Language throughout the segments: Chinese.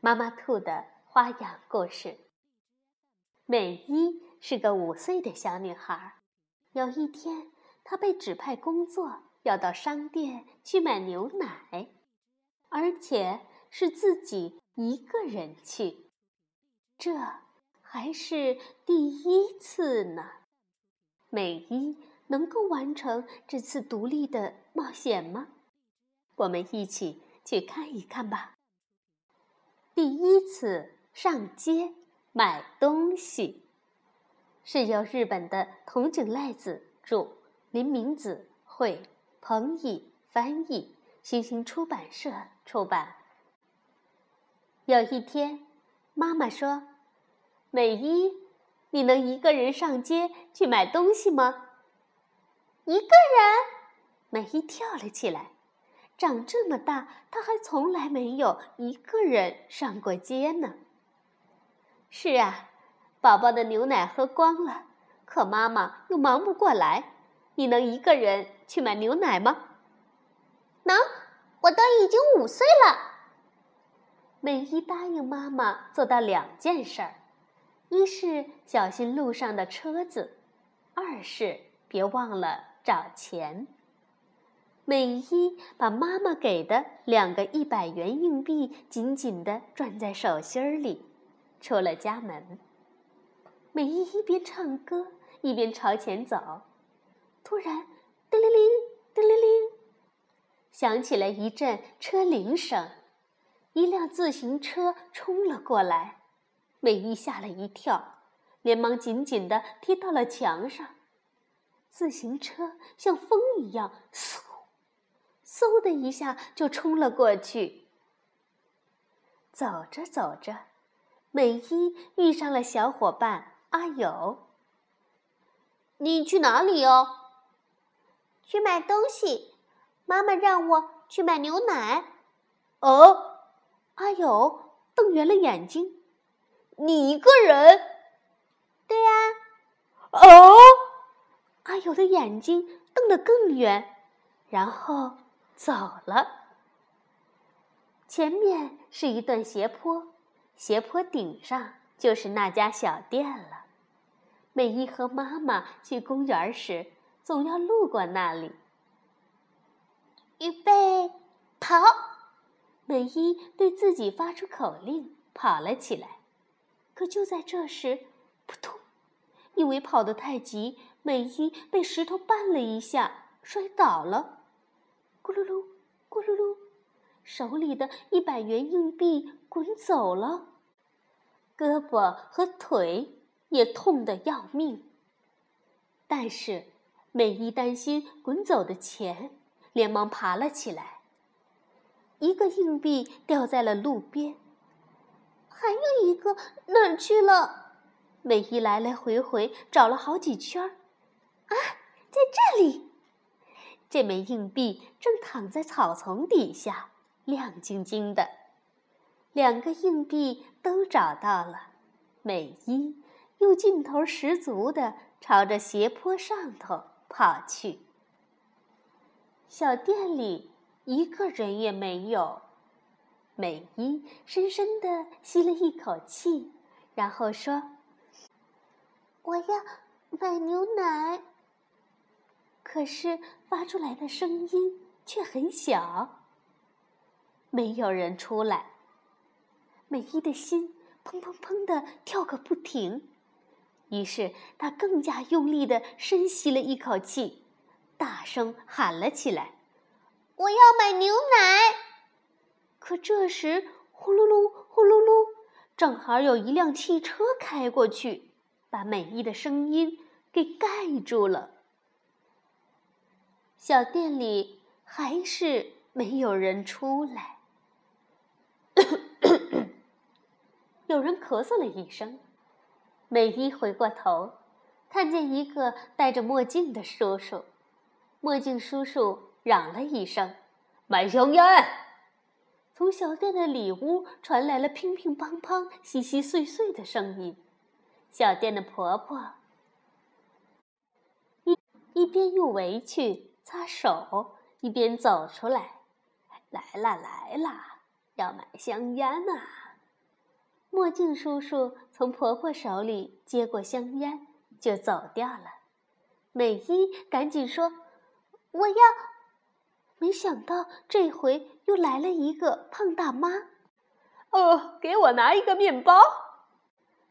妈妈兔的花样故事。美伊是个五岁的小女孩。有一天，她被指派工作，要到商店去买牛奶，而且是自己一个人去。这还是第一次呢。美伊能够完成这次独立的冒险吗？我们一起去看一看吧。第一次上街买东西，是由日本的藤井赖子著，林明子绘，彭懿翻译，新星出版社出版。有一天，妈妈说：“美一，你能一个人上街去买东西吗？”一个人，美一跳了起来。长这么大，他还从来没有一个人上过街呢。是啊，宝宝的牛奶喝光了，可妈妈又忙不过来。你能一个人去买牛奶吗？能，我都已经五岁了。美伊答应妈妈做到两件事儿：一是小心路上的车子，二是别忘了找钱。美伊把妈妈给的两个一百元硬币紧紧地攥在手心里，出了家门。美伊一边唱歌一边朝前走，突然，叮铃铃，叮铃铃，响起了一阵车铃声，一辆自行车冲了过来。美伊吓了一跳，连忙紧紧地贴到了墙上。自行车像风一样，嗖。嗖的一下就冲了过去。走着走着，美伊遇上了小伙伴阿友。你去哪里哦？去买东西。妈妈让我去买牛奶。哦，阿友瞪圆了眼睛。你一个人？对呀。哦，阿友的眼睛瞪得更圆，然后。走了。前面是一段斜坡，斜坡顶上就是那家小店了。美伊和妈妈去公园时，总要路过那里。预备，跑！美伊对自己发出口令，跑了起来。可就在这时，扑通！因为跑得太急，美伊被石头绊了一下，摔倒了。咕噜噜，咕噜噜，手里的一百元硬币滚走了，胳膊和腿也痛得要命。但是美伊担心滚走的钱，连忙爬了起来。一个硬币掉在了路边，还有一个哪儿去了？美伊来来回回找了好几圈儿，啊，在这里。这枚硬币正躺在草丛底下，亮晶晶的。两个硬币都找到了，美伊又劲头十足的朝着斜坡上头跑去。小店里一个人也没有。美伊深深的吸了一口气，然后说：“我要买牛奶。”可是发出来的声音却很小，没有人出来。美伊的心砰砰砰的跳个不停，于是他更加用力的深吸了一口气，大声喊了起来：“我要买牛奶！”可这时，呼噜噜，呼噜噜，正好有一辆汽车开过去，把美伊的声音给盖住了。小店里还是没有人出来。有人咳嗽了一声。美伊回过头，看见一个戴着墨镜的叔叔。墨镜叔叔嚷了一声：“买香烟！”从小店的里屋传来了乒乒乓乓、稀稀碎碎的声音。小店的婆婆一一边用围裙擦手，一边走出来：“来啦，来啦，要买香烟呐！”墨镜叔叔从婆婆手里接过香烟，就走掉了。美伊赶紧说：“我要。”没想到这回又来了一个胖大妈。哦，给我拿一个面包。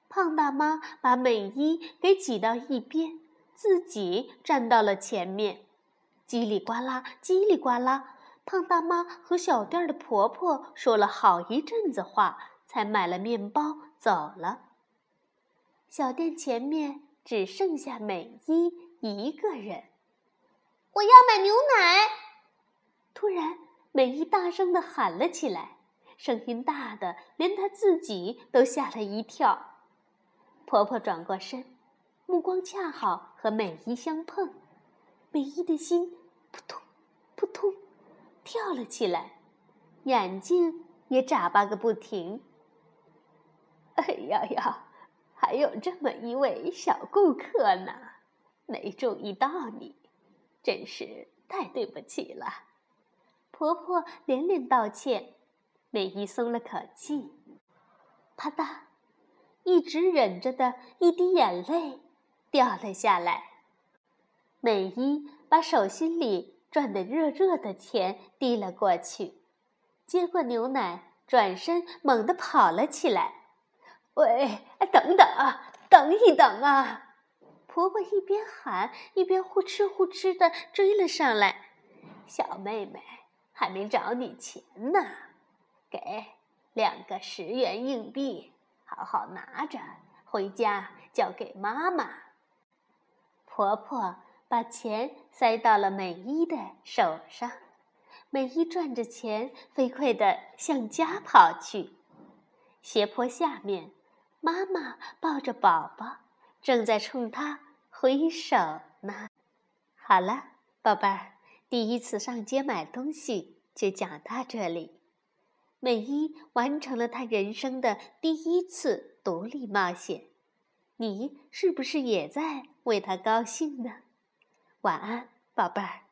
胖大妈把美伊给挤到一边，自己站到了前面。叽里呱啦，叽里呱啦，胖大妈和小店的婆婆说了好一阵子话。才买了面包走了。小店前面只剩下美伊一个人。我要买牛奶！突然，美伊大声的喊了起来，声音大的连她自己都吓了一跳。婆婆转过身，目光恰好和美伊相碰，美伊的心扑通扑通跳了起来，眼睛也眨巴个不停。哎呀呀，还有这么一位小顾客呢，没注意到你，真是太对不起了。婆婆连连道歉，美伊松了口气。啪嗒，一直忍着的一滴眼泪掉了下来。美伊把手心里转得热热的钱递了过去，接过牛奶，转身猛地跑了起来。喂，等等啊，等一等啊！婆婆一边喊，一边呼哧呼哧的追了上来。小妹妹，还没找你钱呢，给两个十元硬币，好好拿着，回家交给妈妈。婆婆把钱塞到了美伊的手上，美伊赚着钱，飞快地向家跑去。斜坡下面。妈妈抱着宝宝，正在冲他挥手呢。好了，宝贝儿，第一次上街买东西就讲到这里。美伊完成了她人生的第一次独立冒险，你是不是也在为她高兴呢？晚安，宝贝儿。